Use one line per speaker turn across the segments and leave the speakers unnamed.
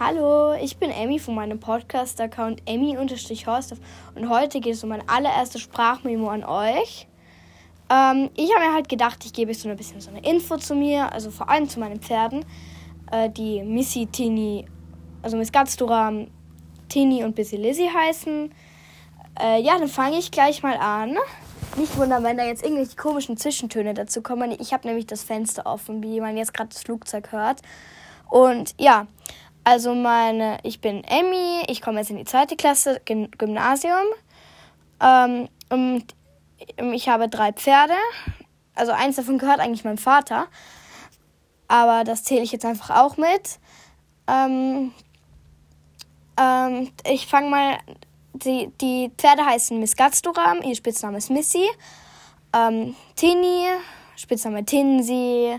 Hallo, ich bin Emmy von meinem Podcast-Account Emmy-Horst und heute geht es um meine allererste Sprachmemo an euch. Ähm, ich habe mir halt gedacht, ich gebe so ein bisschen so eine Info zu mir, also vor allem zu meinen Pferden, äh, die Missy, Tini, also Miss Gatzduram, Tini und Bissy Lizzy heißen. Äh, ja, dann fange ich gleich mal an. Nicht wundern, wenn da jetzt irgendwelche komischen Zwischentöne dazu kommen. Ich habe nämlich das Fenster offen, wie man jetzt gerade das Flugzeug hört. Und ja, also meine, ich bin Emmy, ich komme jetzt in die zweite Klasse Gymnasium. Ähm, und ich habe drei Pferde. Also eins davon gehört eigentlich meinem Vater. Aber das zähle ich jetzt einfach auch mit. Ähm, ähm, ich fange mal die, die Pferde heißen Miss Gatsturam, ihr Spitzname ist Missy. Ähm, Tini, Spitzname Tinsy.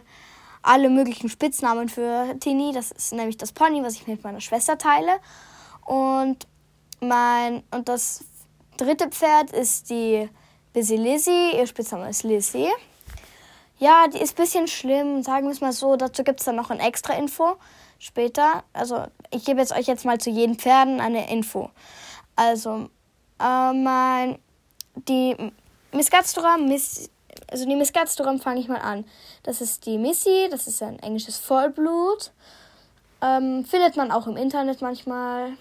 Alle möglichen Spitznamen für Tini. Das ist nämlich das Pony, was ich mit meiner Schwester teile. Und mein und das dritte Pferd ist die Busy Lizzy. Ihr Spitzname ist Lizzy. Ja, die ist ein bisschen schlimm, sagen wir es mal so. Dazu gibt es dann noch ein extra Info später. Also ich gebe jetzt euch jetzt mal zu jedem Pferden eine Info. Also, äh, mein, die Miss Gatstoram, Miss, also die Miss Gatstoram fange ich mal an. Das ist die Missy, das ist ein englisches Vollblut. Ähm, findet man auch im Internet manchmal,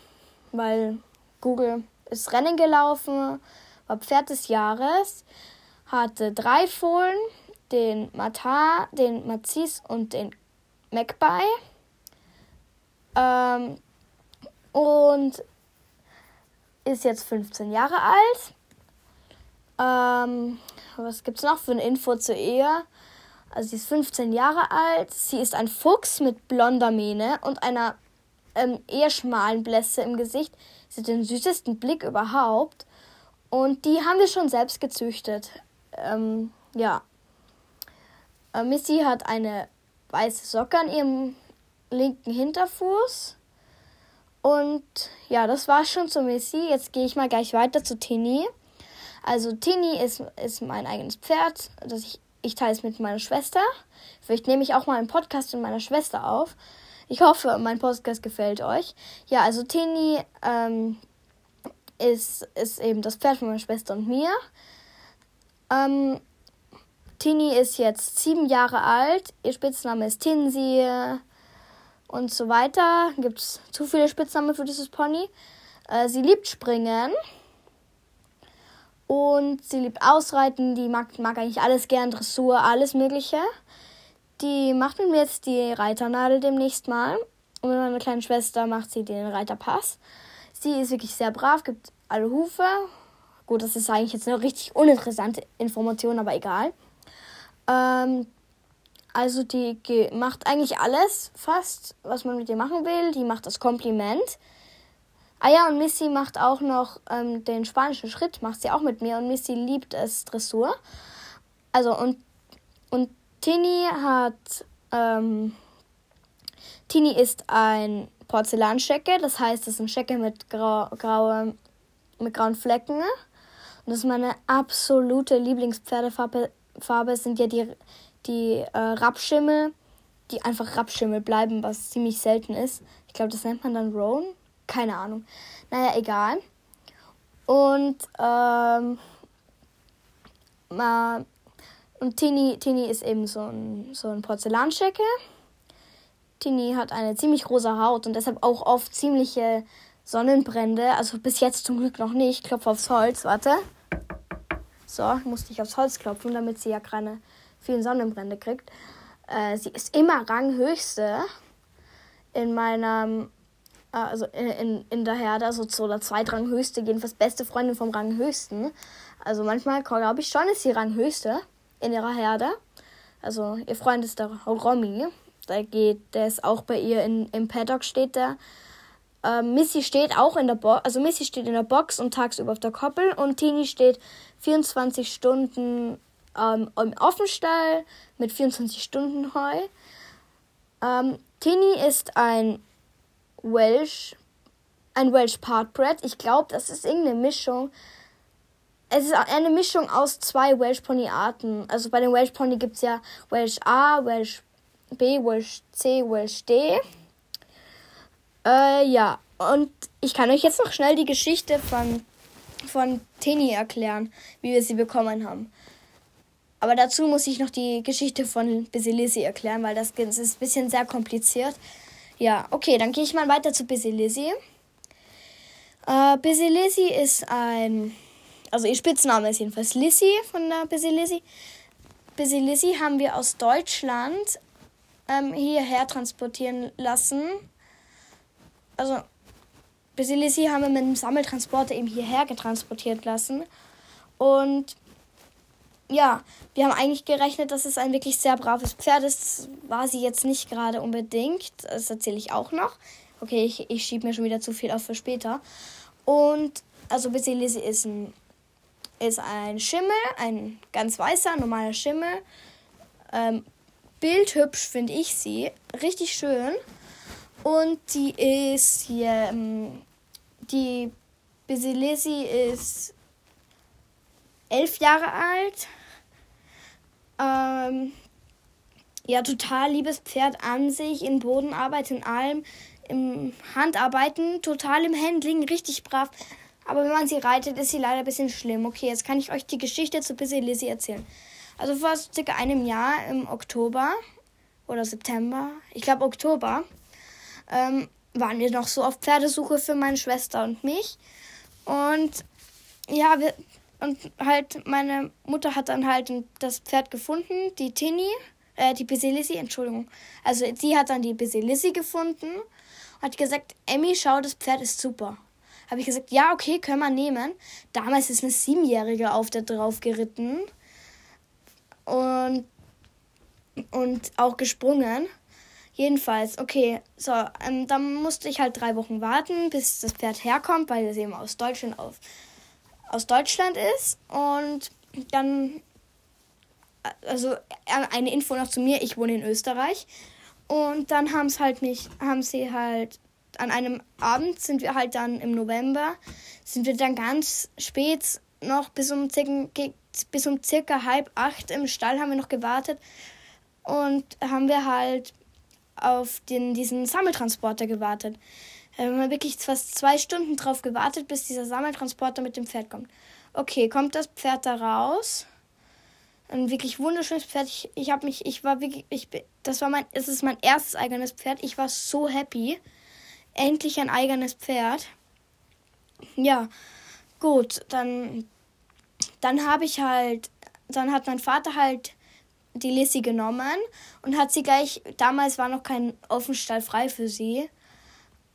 weil Google ist Rennen gelaufen, war Pferd des Jahres, hatte drei Fohlen, den Matar, den Mazis und den Magpie. Ähm, und ist jetzt 15 Jahre alt. Ähm, was gibt es noch für eine Info zur Ehe? Also sie ist 15 Jahre alt. Sie ist ein Fuchs mit blonder Mähne und einer ähm, eher schmalen Blässe im Gesicht. Sie hat den süßesten Blick überhaupt. Und die haben wir schon selbst gezüchtet. Ähm, ja. Äh, Missy hat eine weiße Socke an ihrem linken Hinterfuß. Und ja, das war schon zu Missy. Jetzt gehe ich mal gleich weiter zu Tini. Also Tini ist, ist mein eigenes Pferd. Das ich, ich teile es mit meiner Schwester. Vielleicht nehme ich auch mal einen Podcast mit meiner Schwester auf. Ich hoffe, mein Podcast gefällt euch. Ja, also Tini ähm, ist, ist eben das Pferd von meiner Schwester und mir. Ähm, Tini ist jetzt sieben Jahre alt. Ihr Spitzname ist Tinsy und so weiter. Gibt es zu viele Spitznamen für dieses Pony. Äh, sie liebt Springen. Und sie liebt Ausreiten. Die mag, mag eigentlich alles gern. Dressur, alles Mögliche. Die macht mit mir jetzt die Reiternadel demnächst mal. Und mit meiner kleinen Schwester macht sie den Reiterpass. Sie ist wirklich sehr brav, gibt alle Hufe. Gut, das ist eigentlich jetzt eine richtig uninteressante Information, aber egal. Ähm, also die macht eigentlich alles fast, was man mit ihr machen will. Die macht das Kompliment. Ah ja, und Missy macht auch noch ähm, den spanischen Schritt, macht sie auch mit mir. Und Missy liebt es Dressur. Also und, und Tini hat... Ähm, Tini ist ein Porzellanschecke, das heißt, es ist ein Schecke mit, grau, graue, mit grauen Flecken. Und das ist meine absolute Lieblingspferdefarbe. Farbe sind ja die die äh, Rapschimmel, die einfach Rapschimmel bleiben, was ziemlich selten ist. Ich glaube, das nennt man dann Roan. Keine Ahnung. Naja, egal. Und, ähm, und Tini, Tini ist eben so ein, so ein Porzellanschecke. Tini hat eine ziemlich rosa Haut und deshalb auch oft ziemliche Sonnenbrände. Also bis jetzt zum Glück noch nicht. Klopf aufs Holz, warte. So, musste ich aufs Holz klopfen, damit sie ja keine vielen Sonnenbrände kriegt. Äh, sie ist immer Ranghöchste in meinem, also in, in, in der Herde, also so der Zweitranghöchste, jedenfalls beste Freundin vom Ranghöchsten. Also manchmal glaube ich schon, ist sie Ranghöchste in ihrer Herde. Also ihr Freund ist der Romy. Der geht, der ist auch bei ihr in, im Paddock steht der. Äh, Missy steht auch in der Box, also Missy steht in der Box und tagsüber auf der Koppel und Tini steht 24 Stunden ähm, im Offenstall mit 24 Stunden Heu. Ähm, Tini ist ein Welsh, ein Welsh Partbred. Ich glaube, das ist irgendeine Mischung. Es ist eine Mischung aus zwei Welsh Pony Arten. Also bei den Welsh Pony gibt es ja Welsh A, Welsh B, Welsh C, Welsh D. Äh, ja, und ich kann euch jetzt noch schnell die Geschichte von, von Tini erklären, wie wir sie bekommen haben. Aber dazu muss ich noch die Geschichte von Basilisi erklären, weil das, ist ein bisschen sehr kompliziert. Ja, okay, dann gehe ich mal weiter zu Basilisi. Äh, Basilisi ist ein, also ihr Spitzname ist jedenfalls Lissy von der Basilisi. Basilisi haben wir aus Deutschland ähm, hierher transportieren lassen. Also Basilisi haben wir mit einem Sammeltransporter eben hierher getransportiert lassen. Und ja, wir haben eigentlich gerechnet, dass es ein wirklich sehr braves Pferd ist. Das war sie jetzt nicht gerade unbedingt. Das erzähle ich auch noch. Okay, ich, ich schiebe mir schon wieder zu viel auf für später. Und also Basilisi ist ein, ist ein Schimmel, ein ganz weißer, normaler Schimmel. Ähm, bildhübsch finde ich sie. Richtig schön. Und die ist hier, ähm, die Basilisi ist elf Jahre alt. Ähm, ja, total liebes Pferd an sich, in Bodenarbeit, in allem, im Handarbeiten, total im Handling, richtig brav. Aber wenn man sie reitet, ist sie leider ein bisschen schlimm. Okay, jetzt kann ich euch die Geschichte zu Busy Lizzie erzählen. Also vor circa einem Jahr im Oktober oder September, ich glaube Oktober, ähm, waren wir noch so auf Pferdesuche für meine Schwester und mich. Und ja, wir, und halt, meine Mutter hat dann halt das Pferd gefunden, die Tini, äh, die Basilisi, Entschuldigung. Also sie hat dann die Basilisi gefunden und hat gesagt, Emmy, schau, das Pferd ist super. Habe ich gesagt, ja, okay, können wir nehmen. Damals ist eine Siebenjährige auf der drauf geritten und, und auch gesprungen. Jedenfalls, okay, so, ähm, dann musste ich halt drei Wochen warten, bis das Pferd herkommt, weil es eben aus Deutschland auf aus Deutschland ist. Und dann, also eine Info noch zu mir, ich wohne in Österreich. Und dann haben es halt mich, haben sie halt an einem Abend sind wir halt dann im November, sind wir dann ganz spät noch bis um circa, bis um circa halb acht im Stall haben wir noch gewartet und haben wir halt auf den, diesen Sammeltransporter gewartet. Haben wir wirklich fast zwei Stunden drauf gewartet, bis dieser Sammeltransporter mit dem Pferd kommt. Okay, kommt das Pferd da raus? Ein wirklich wunderschönes Pferd. Ich, ich habe mich, ich war wirklich, ich, das war mein, es ist mein erstes eigenes Pferd. Ich war so happy. Endlich ein eigenes Pferd. Ja, gut, dann, dann habe ich halt, dann hat mein Vater halt die Lissy genommen und hat sie gleich, damals war noch kein Offenstall frei für sie,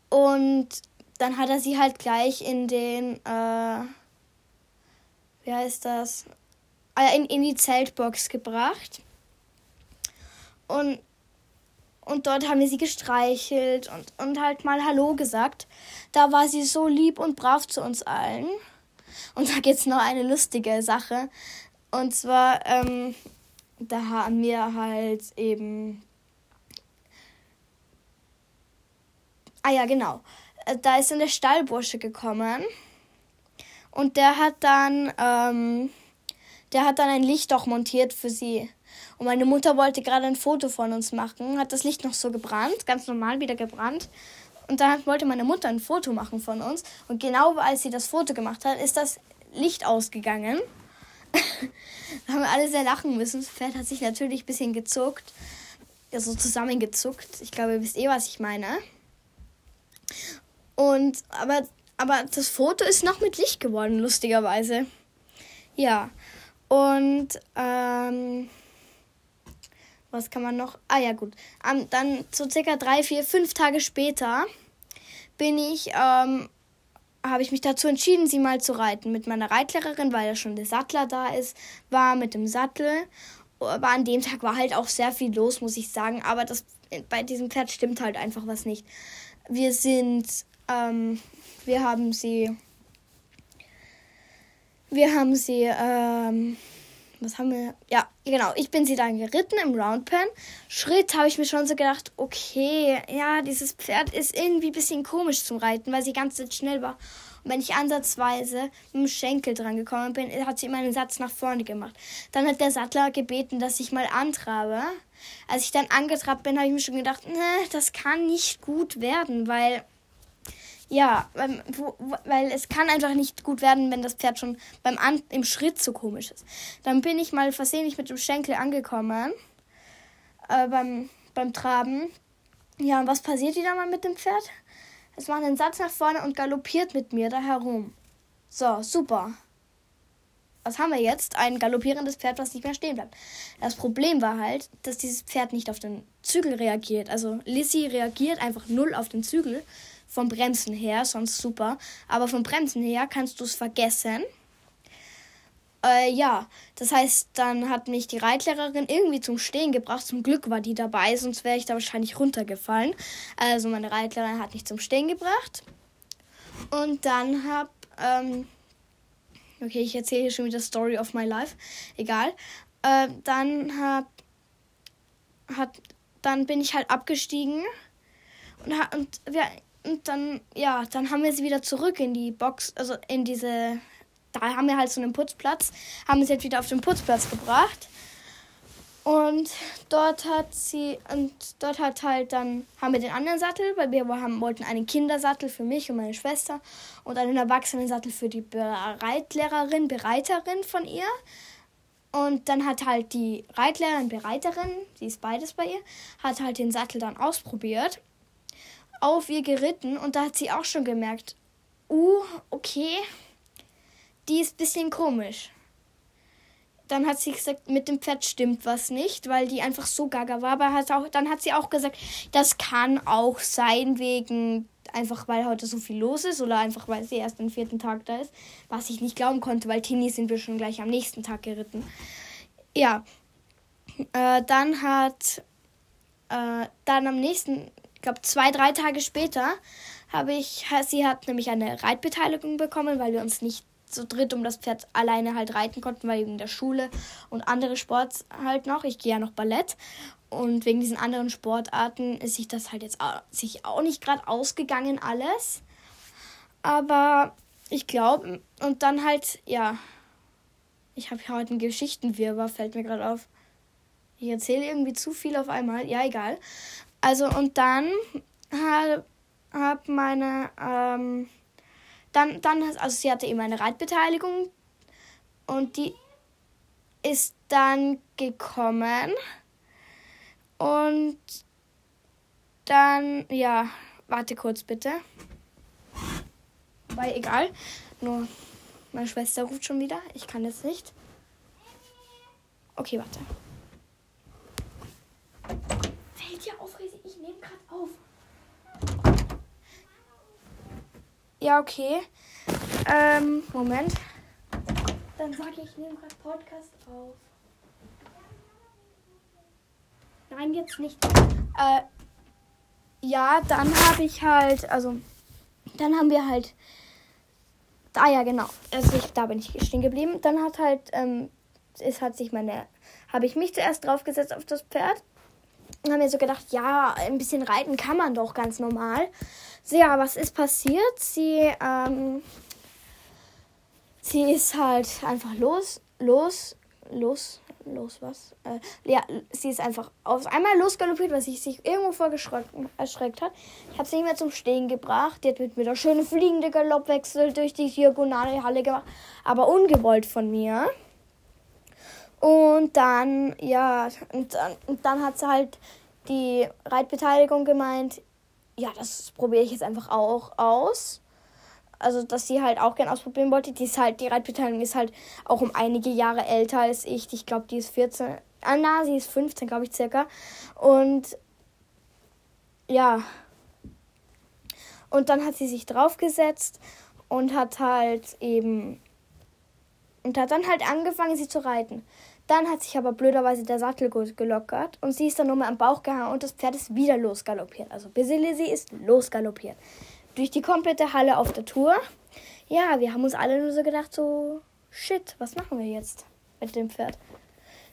und dann hat er sie halt gleich in den, äh, wie heißt das? Ah, in, in die Zeltbox gebracht. Und, und dort haben wir sie gestreichelt und, und halt mal Hallo gesagt. Da war sie so lieb und brav zu uns allen. Und da gibt es noch eine lustige Sache. Und zwar, ähm, da haben wir halt eben Ah ja, genau. Äh, da ist dann der Stallbursche gekommen und der hat dann, ähm, der hat dann ein Licht auch montiert für sie. Und meine Mutter wollte gerade ein Foto von uns machen, hat das Licht noch so gebrannt, ganz normal wieder gebrannt. Und dann wollte meine Mutter ein Foto machen von uns. Und genau als sie das Foto gemacht hat, ist das Licht ausgegangen. da haben wir alle sehr lachen müssen. Das Pferd hat sich natürlich ein bisschen gezuckt. Ja, so zusammengezuckt. Ich glaube, ihr wisst eh, was ich meine. Und aber, aber das Foto ist noch mit Licht geworden, lustigerweise. Ja. Und ähm, was kann man noch? Ah ja, gut. Um, dann so circa drei, vier, fünf Tage später bin ich, ähm, habe ich mich dazu entschieden, sie mal zu reiten mit meiner Reitlehrerin, weil ja schon der Sattler da ist, war mit dem Sattel. Aber an dem Tag war halt auch sehr viel los, muss ich sagen. Aber das bei diesem Pferd stimmt halt einfach was nicht. Wir sind, ähm, wir haben sie, wir haben sie, ähm, was haben wir? Ja, genau. Ich bin sie dann geritten im Roundpen. Schritt habe ich mir schon so gedacht, okay, ja, dieses Pferd ist irgendwie ein bisschen komisch zum Reiten, weil sie ganz schnell war. Und wenn ich ansatzweise mit dem Schenkel dran gekommen bin, hat sie immer einen Satz nach vorne gemacht. Dann hat der Sattler gebeten, dass ich mal antrabe. Als ich dann angetrabt bin, habe ich mir schon gedacht, ne, das kann nicht gut werden, weil Ja, weil, wo, weil es kann einfach nicht gut werden, wenn das Pferd schon beim An im Schritt so komisch ist. Dann bin ich mal versehentlich mit dem Schenkel angekommen äh, beim, beim Traben. Ja, und was passiert wieder mal mit dem Pferd? Es macht einen Satz nach vorne und galoppiert mit mir da herum. So, super. Was haben wir jetzt? Ein galoppierendes Pferd, was nicht mehr stehen bleibt. Das Problem war halt, dass dieses Pferd nicht auf den Zügel reagiert. Also Lissy reagiert einfach null auf den Zügel. Vom Bremsen her, sonst super. Aber vom Bremsen her kannst du es vergessen. Äh, ja, das heißt, dann hat mich die Reitlehrerin irgendwie zum Stehen gebracht. Zum Glück war die dabei, sonst wäre ich da wahrscheinlich runtergefallen. Also meine Reitlehrerin hat mich zum Stehen gebracht. Und dann hab, ähm, okay, ich erzähle hier schon wieder Story of my life. Egal. Äh, dann hab, hat, dann bin ich halt abgestiegen und, und, wir, und dann, ja, dann haben wir sie wieder zurück in die Box, also in diese da haben wir halt so einen Putzplatz, haben sie jetzt wieder auf den Putzplatz gebracht. Und dort hat sie, und dort hat halt dann, haben wir den anderen Sattel, weil wir haben, wollten einen Kindersattel für mich und meine Schwester und einen Erwachsenensattel für die Bereitlehrerin, Bereiterin von ihr. Und dann hat halt die Reitlehrerin, Bereiterin, sie ist beides bei ihr, hat halt den Sattel dann ausprobiert, auf ihr geritten und da hat sie auch schon gemerkt, uh, okay, die ist ein bisschen komisch. Dann hat sie gesagt, mit dem Pferd stimmt was nicht, weil die einfach so gaga war. Aber hat auch, dann hat sie auch gesagt, das kann auch sein wegen einfach weil heute so viel los ist oder einfach weil sie erst am vierten Tag da ist, was ich nicht glauben konnte, weil Tini sind wir schon gleich am nächsten Tag geritten. Ja, äh, dann hat äh, dann am nächsten, glaube zwei, drei Tage später, habe ich, sie hat nämlich eine Reitbeteiligung bekommen, weil wir uns nicht zu dritt um das Pferd alleine halt reiten konnten, weil wegen der Schule und andere Sports halt noch. Ich gehe ja noch Ballett und wegen diesen anderen Sportarten ist sich das halt jetzt auch, sich auch nicht gerade ausgegangen alles. Aber ich glaube, und dann halt, ja, ich habe heute einen Geschichtenwirrwarr, fällt mir gerade auf. Ich erzähle irgendwie zu viel auf einmal. Ja, egal. Also, und dann hat hab meine, ähm, dann, dann, also sie hatte eben eine Reitbeteiligung und die ist dann gekommen und dann, ja, warte kurz bitte. Weil egal, nur meine Schwester ruft schon wieder. Ich kann jetzt nicht. Okay, warte. Fällt dir auf, gerade auf. Ja, okay. Ähm, Moment. Dann sage ich, ich nehme gerade Podcast auf. Nein, jetzt nicht. Äh, ja, dann habe ich halt, also, dann haben wir halt, ah ja, genau, also ich, da bin ich stehen geblieben. Dann hat halt, ähm, es hat sich meine, habe ich mich zuerst draufgesetzt auf das Pferd und habe mir so gedacht, ja, ein bisschen reiten kann man doch ganz normal. So, ja, was ist passiert? Sie, ähm, sie ist halt einfach los, los, los, los, was? Äh, ja, sie ist einfach auf einmal losgaloppiert, was sich sich irgendwo vor erschreckt hat. Ich habe sie nicht mehr zum Stehen gebracht. Die hat mit mir der schöne fliegende Galoppwechsel durch die diagonale Halle gemacht, aber ungewollt von mir. Und dann, ja, und dann, und dann hat sie halt die Reitbeteiligung gemeint, ja, das probiere ich jetzt einfach auch aus. Also, dass sie halt auch gern ausprobieren wollte. Die ist halt, die Reitbeteiligung ist halt auch um einige Jahre älter als ich. Ich glaube, die ist 14. Ah, na, sie ist 15, glaube ich, circa. Und ja. Und dann hat sie sich draufgesetzt und hat halt eben. Und hat dann halt angefangen, sie zu reiten. Dann hat sich aber blöderweise der Sattel gelockert und sie ist dann nur mal am Bauch gehangen und das Pferd ist wieder losgaloppiert. Also Basilisi ist losgaloppiert. Durch die komplette Halle auf der Tour. Ja, wir haben uns alle nur so gedacht, so, shit, was machen wir jetzt mit dem Pferd?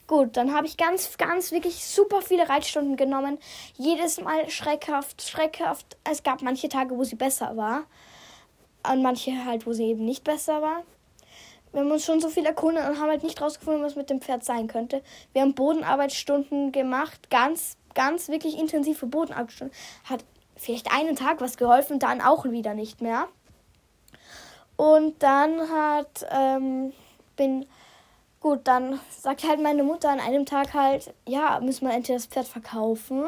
Gut, dann habe ich ganz, ganz wirklich super viele Reitstunden genommen. Jedes Mal schreckhaft, schreckhaft. Es gab manche Tage, wo sie besser war. Und manche halt, wo sie eben nicht besser war wir haben uns schon so viel erkundet und haben halt nicht rausgefunden, was mit dem Pferd sein könnte. Wir haben Bodenarbeitsstunden gemacht, ganz, ganz wirklich intensive Bodenarbeitsstunden. Hat vielleicht einen Tag was geholfen, dann auch wieder nicht mehr. Und dann hat, ähm, bin, gut, dann sagt halt meine Mutter an einem Tag halt, ja, müssen wir entweder das Pferd verkaufen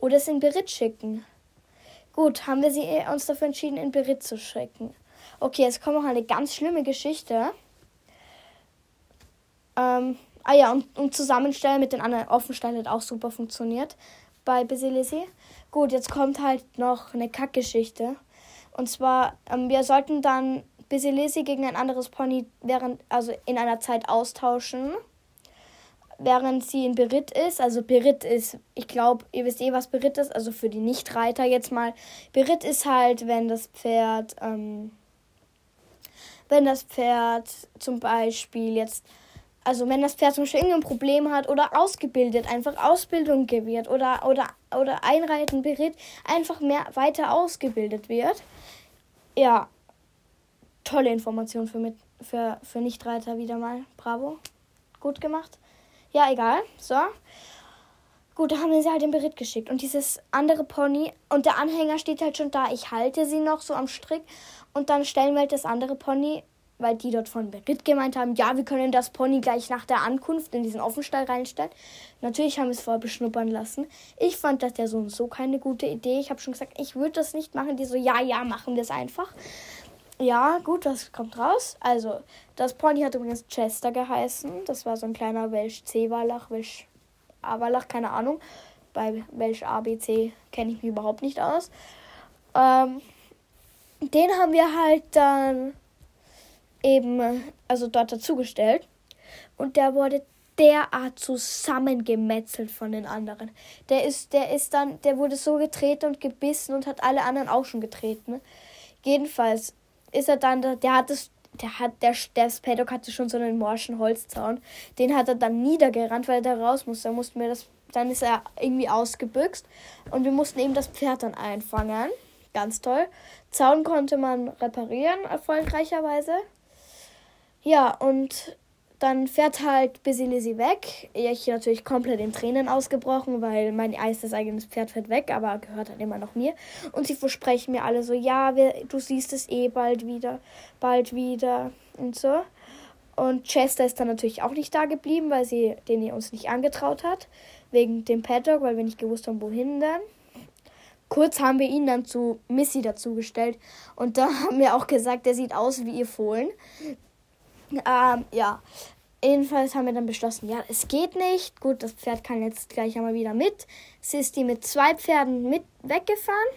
oder es in Beritt schicken. Gut, haben wir sie, uns dafür entschieden, in Beritt zu schicken. Okay, jetzt kommt noch eine ganz schlimme Geschichte. Ähm, ah ja, und, und Zusammenstellen mit den anderen Offenstellen hat auch super funktioniert bei Basilisi. Gut, jetzt kommt halt noch eine Kackgeschichte. Und zwar, ähm, wir sollten dann Basilisi gegen ein anderes Pony während, also in einer Zeit austauschen. Während sie in Beritt ist. Also Beritt ist, ich glaube, ihr wisst eh, was Beritt ist. Also für die Nichtreiter jetzt mal. Beritt ist halt, wenn das Pferd, ähm, wenn das Pferd zum Beispiel jetzt also wenn das Pferd zum Beispiel irgendein Problem hat oder ausgebildet, einfach Ausbildung gewährt oder, oder, oder einreiten berät, einfach mehr weiter ausgebildet wird. Ja, tolle Information für, mit, für, für Nichtreiter wieder mal. Bravo. Gut gemacht. Ja, egal. So. Gut, da haben wir sie halt in Beritt geschickt. Und dieses andere Pony und der Anhänger steht halt schon da. Ich halte sie noch so am Strick. Und dann stellen wir halt das andere Pony weil die dort von Berit gemeint haben, ja, wir können das Pony gleich nach der Ankunft in diesen Offenstall reinstellen. Natürlich haben wir es vorher beschnuppern lassen. Ich fand das ja so und so keine gute Idee. Ich habe schon gesagt, ich würde das nicht machen. Die so, ja, ja, machen wir es einfach. Ja, gut, was kommt raus? Also, das Pony hat übrigens Chester geheißen. Das war so ein kleiner Welsh C-Wallach, Welsh A-Wallach, keine Ahnung. Bei Welsh ABC kenne ich mich überhaupt nicht aus. Ähm, den haben wir halt dann eben, also dort dazugestellt. Und der wurde derart zusammengemetzelt von den anderen. Der ist, der ist dann, der wurde so getreten und gebissen und hat alle anderen auch schon getreten. Jedenfalls ist er dann, der hat das, der hat, der, der Spaddock hatte schon so einen morschen Holzzaun. Den hat er dann niedergerannt, weil er da raus musste. Da mussten wir das, dann ist er irgendwie ausgebüxt und wir mussten eben das Pferd dann einfangen. Ganz toll. Zaun konnte man reparieren, erfolgreicherweise. Ja, und dann fährt halt Basilisi weg. Ich natürlich komplett in Tränen ausgebrochen, weil mein erstes eigenes Pferd fährt weg, aber gehört halt immer noch mir. Und sie versprechen mir alle so, ja, wir, du siehst es eh bald wieder, bald wieder und so. Und Chester ist dann natürlich auch nicht da geblieben, weil sie den uns nicht angetraut hat. Wegen dem Paddock, weil wir nicht gewusst haben, wohin denn. Kurz haben wir ihn dann zu Missy dazugestellt. Und da haben wir auch gesagt, der sieht aus wie ihr Fohlen. Ähm, ja. Jedenfalls haben wir dann beschlossen, ja, es geht nicht. Gut, das Pferd kann jetzt gleich einmal wieder mit. Sie ist die mit zwei Pferden mit weggefahren.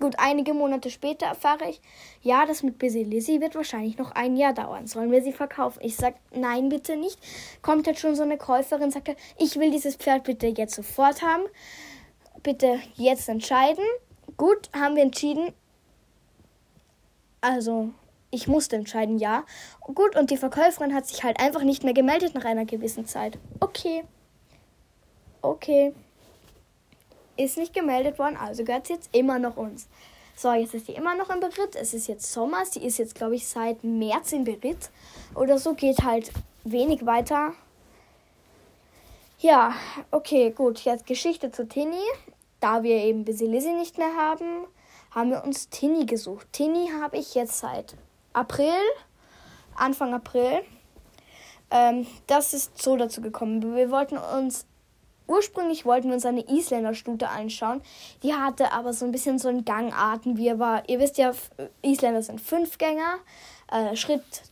Gut, einige Monate später erfahre ich, ja, das mit Busy Lizzie wird wahrscheinlich noch ein Jahr dauern. Sollen wir sie verkaufen? Ich sag, nein, bitte nicht. Kommt jetzt schon so eine Käuferin, sagt, ich will dieses Pferd bitte jetzt sofort haben. Bitte jetzt entscheiden. Gut, haben wir entschieden. Also, ich musste entscheiden, ja. Gut, und die Verkäuferin hat sich halt einfach nicht mehr gemeldet nach einer gewissen Zeit. Okay. Okay. Ist nicht gemeldet worden, also gehört sie jetzt immer noch uns. So, jetzt ist sie immer noch im Beritt. Es ist jetzt Sommer. Sie ist jetzt, glaube ich, seit März im Beritt. Oder so geht halt wenig weiter. Ja, okay, gut. Jetzt Geschichte zu Tini. Da wir eben Lizzie nicht mehr haben, haben wir uns Tini gesucht. Tini habe ich jetzt seit April, Anfang April. Ähm, das ist so dazu gekommen. Wir wollten uns, ursprünglich wollten wir uns eine Isländer-Stute anschauen. Die hatte aber so ein bisschen so einen Gangarten, wie er war. Ihr wisst ja, Isländer sind Fünfgänger. Äh, Schritt,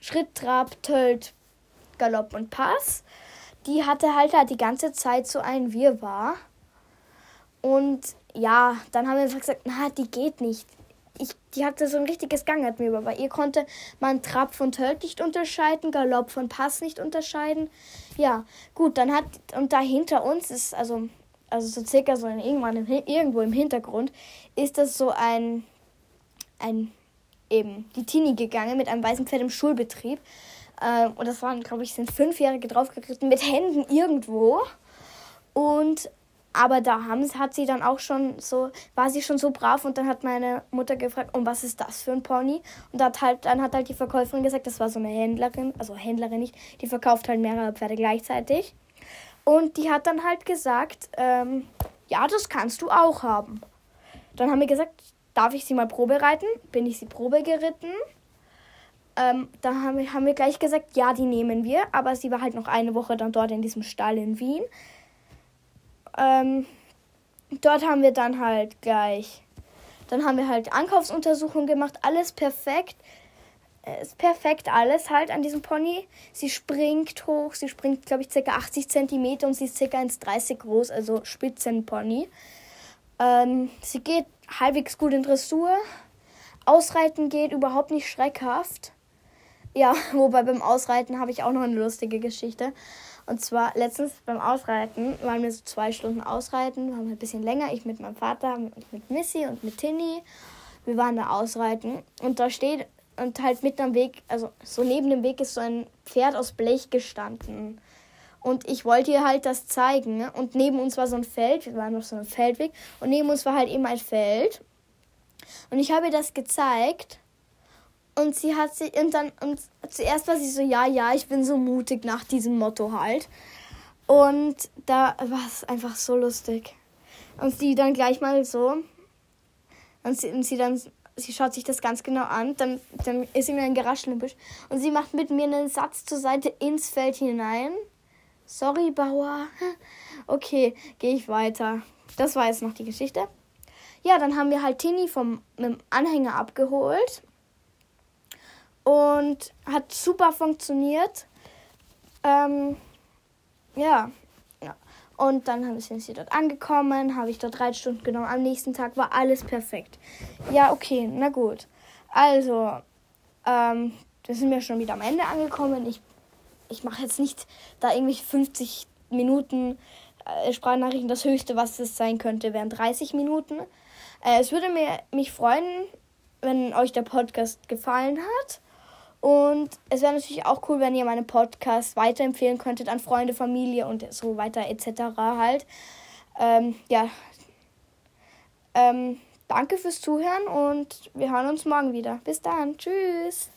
Schritt, Trab, Tölt, Galopp und Pass. Die hatte halt, halt die ganze Zeit so ein Wirrwarr. Und ja, dann haben wir gesagt, na, die geht nicht ich, die hatte so ein richtiges Gangatmöber. Bei ihr konnte man Trab von Tölt nicht unterscheiden, Galopp von Pass nicht unterscheiden. Ja, gut, dann hat, und da hinter uns ist, also, also so circa so in, irgendwann im, irgendwo im Hintergrund, ist das so ein, ein, eben, die Tini gegangen mit einem weißen Pferd im Schulbetrieb. Äh, und das waren, glaube ich, sind Fünfjährige draufgeritten mit Händen irgendwo. Und aber da haben, hat sie dann auch schon so, war sie schon so brav und dann hat meine Mutter gefragt, und was ist das für ein Pony? Und hat halt, dann hat halt die Verkäuferin gesagt, das war so eine Händlerin, also Händlerin nicht, die verkauft halt mehrere Pferde gleichzeitig. Und die hat dann halt gesagt, ähm, ja, das kannst du auch haben. dann haben wir gesagt, darf ich sie mal Probe reiten? Bin ich sie Probe geritten? Ähm, da haben wir, haben wir gleich gesagt, ja, die nehmen wir. Aber sie war halt noch eine Woche dann dort in diesem Stall in Wien. Ähm, dort haben wir dann halt gleich, dann haben wir halt Ankaufsuntersuchungen gemacht, alles perfekt. Ist perfekt alles halt an diesem Pony. Sie springt hoch, sie springt, glaube ich, ca. 80 cm und sie ist ca. 1,30 groß, also Spitzenpony. Ähm, sie geht halbwegs gut in Dressur. Ausreiten geht überhaupt nicht schreckhaft. Ja, wobei beim Ausreiten habe ich auch noch eine lustige Geschichte. Und zwar letztens beim Ausreiten waren wir so zwei Stunden ausreiten, waren ein bisschen länger. Ich mit meinem Vater, mit Missy und mit Tinny. Wir waren da ausreiten und da steht und halt mit am Weg, also so neben dem Weg ist so ein Pferd aus Blech gestanden. Und ich wollte ihr halt das zeigen. Und neben uns war so ein Feld, wir waren auf so einem Feldweg. Und neben uns war halt eben ein Feld. Und ich habe ihr das gezeigt. Und sie hat sich, und dann, und zuerst war sie so, ja, ja, ich bin so mutig nach diesem Motto halt. Und da war es einfach so lustig. Und sie dann gleich mal so, und sie, und sie dann, sie schaut sich das ganz genau an, dann, dann ist sie mir ein Geraschel im Busch. Und sie macht mit mir einen Satz zur Seite ins Feld hinein. Sorry, Bauer. Okay, gehe ich weiter. Das war jetzt noch die Geschichte. Ja, dann haben wir halt Tini vom mit dem Anhänger abgeholt. Und hat super funktioniert. Ähm, ja. ja. Und dann sind sie dort angekommen, habe ich dort drei Stunden genommen. Am nächsten Tag war alles perfekt. Ja, okay, na gut. Also, ähm, wir sind ja schon wieder am Ende angekommen. Ich ich mache jetzt nicht da irgendwie 50 Minuten äh, Sprachnachrichten. Das höchste, was es sein könnte, wären 30 Minuten. Äh, es würde mir, mich freuen, wenn euch der Podcast gefallen hat. Und es wäre natürlich auch cool, wenn ihr meinen Podcast weiterempfehlen könntet an Freunde, Familie und so weiter etc. halt. Ähm, ja. Ähm, danke fürs Zuhören und wir hören uns morgen wieder. Bis dann. Tschüss.